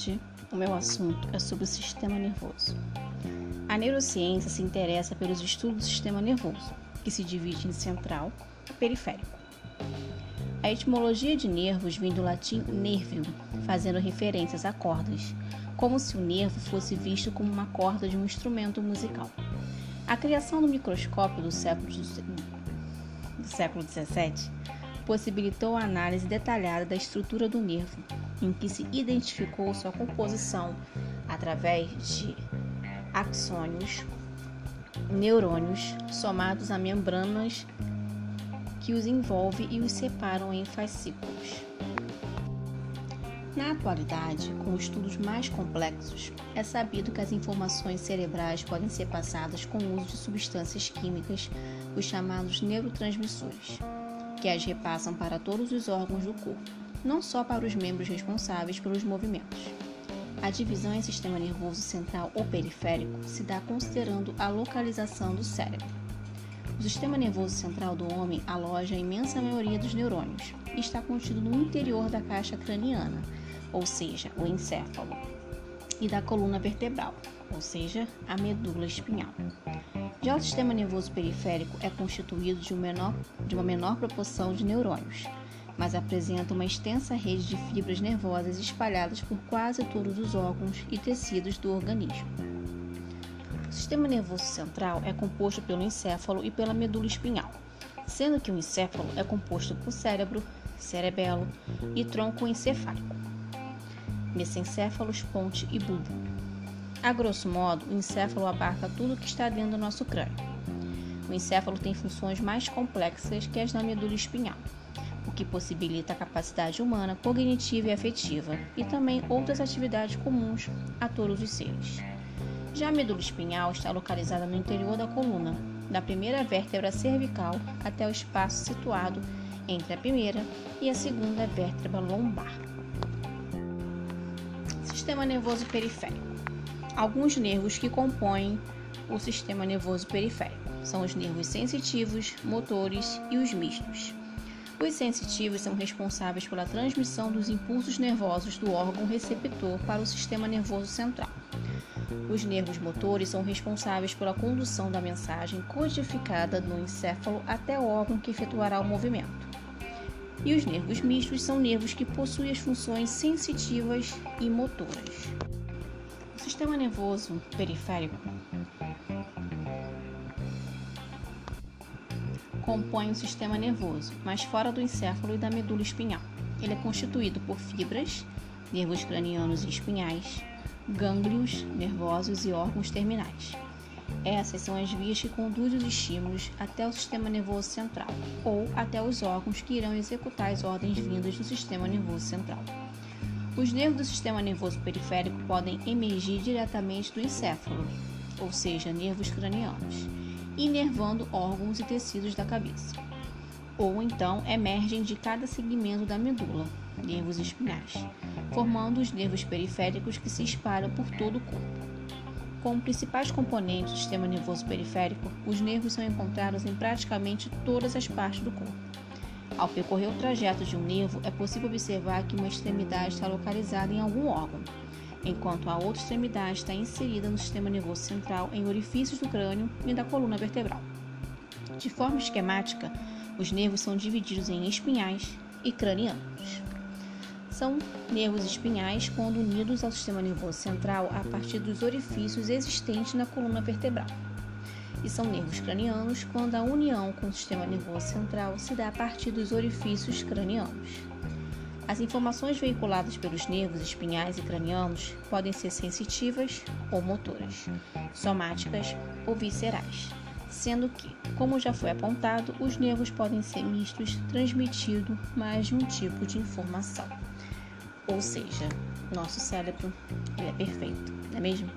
Hoje, o meu assunto é sobre o sistema nervoso. A neurociência se interessa pelos estudos do sistema nervoso, que se divide em central e periférico. A etimologia de nervos vem do latim nervio, fazendo referências a cordas, como se o nervo fosse visto como uma corda de um instrumento musical. A criação do microscópio do século, do século XVII possibilitou a análise detalhada da estrutura do nervo, em que se identificou sua composição através de axônios, neurônios somados a membranas que os envolve e os separam em fascículos. Na atualidade, com estudos mais complexos, é sabido que as informações cerebrais podem ser passadas com o uso de substâncias químicas, os chamados neurotransmissores, que as repassam para todos os órgãos do corpo, não só para os membros responsáveis pelos movimentos. A divisão em sistema nervoso central ou periférico se dá considerando a localização do cérebro. O sistema nervoso central do homem aloja a imensa maioria dos neurônios e está contido no interior da caixa craniana, ou seja, o encéfalo, e da coluna vertebral, ou seja, a medula espinhal. Já o sistema nervoso periférico é constituído de, um menor, de uma menor proporção de neurônios, mas apresenta uma extensa rede de fibras nervosas espalhadas por quase todos os órgãos e tecidos do organismo. O sistema nervoso central é composto pelo encéfalo e pela medula espinhal, sendo que o encéfalo é composto por cérebro, cerebelo e tronco encefálico mesencéfalos, ponte e bulbo. A grosso modo, o encéfalo abarca tudo que está dentro do nosso crânio. O encéfalo tem funções mais complexas que as da medula espinhal, o que possibilita a capacidade humana cognitiva e afetiva e também outras atividades comuns a todos os seres. Já a medula espinhal está localizada no interior da coluna, da primeira vértebra cervical até o espaço situado entre a primeira e a segunda vértebra lombar. Sistema nervoso periférico. Alguns nervos que compõem o sistema nervoso periférico são os nervos sensitivos, motores e os mistos. Os sensitivos são responsáveis pela transmissão dos impulsos nervosos do órgão receptor para o sistema nervoso central. Os nervos motores são responsáveis pela condução da mensagem codificada no encéfalo até o órgão que efetuará o movimento. E os nervos mistos são nervos que possuem as funções sensitivas e motoras. O sistema nervoso periférico compõe o sistema nervoso, mas fora do encéfalo e da medula espinhal. Ele é constituído por fibras, nervos cranianos e espinhais, gânglios nervosos e órgãos terminais. Essas são as vias que conduzem os estímulos até o sistema nervoso central ou até os órgãos que irão executar as ordens vindas do sistema nervoso central. Os nervos do sistema nervoso periférico podem emergir diretamente do encéfalo, ou seja, nervos cranianos, inervando órgãos e tecidos da cabeça. Ou então emergem de cada segmento da medula, nervos espinhais, formando os nervos periféricos que se espalham por todo o corpo. Como principais componentes do sistema nervoso periférico, os nervos são encontrados em praticamente todas as partes do corpo. Ao percorrer o trajeto de um nervo, é possível observar que uma extremidade está localizada em algum órgão, enquanto a outra extremidade está inserida no sistema nervoso central em orifícios do crânio e da coluna vertebral. De forma esquemática, os nervos são divididos em espinhais e cranianos são nervos espinhais quando unidos ao sistema nervoso central a partir dos orifícios existentes na coluna vertebral. E são nervos cranianos quando a união com o sistema nervoso central se dá a partir dos orifícios cranianos. As informações veiculadas pelos nervos espinhais e cranianos podem ser sensitivas ou motoras, somáticas ou viscerais, sendo que, como já foi apontado, os nervos podem ser mistos, transmitindo mais de um tipo de informação. Ou seja, nosso cérebro ele é perfeito, não é mesmo?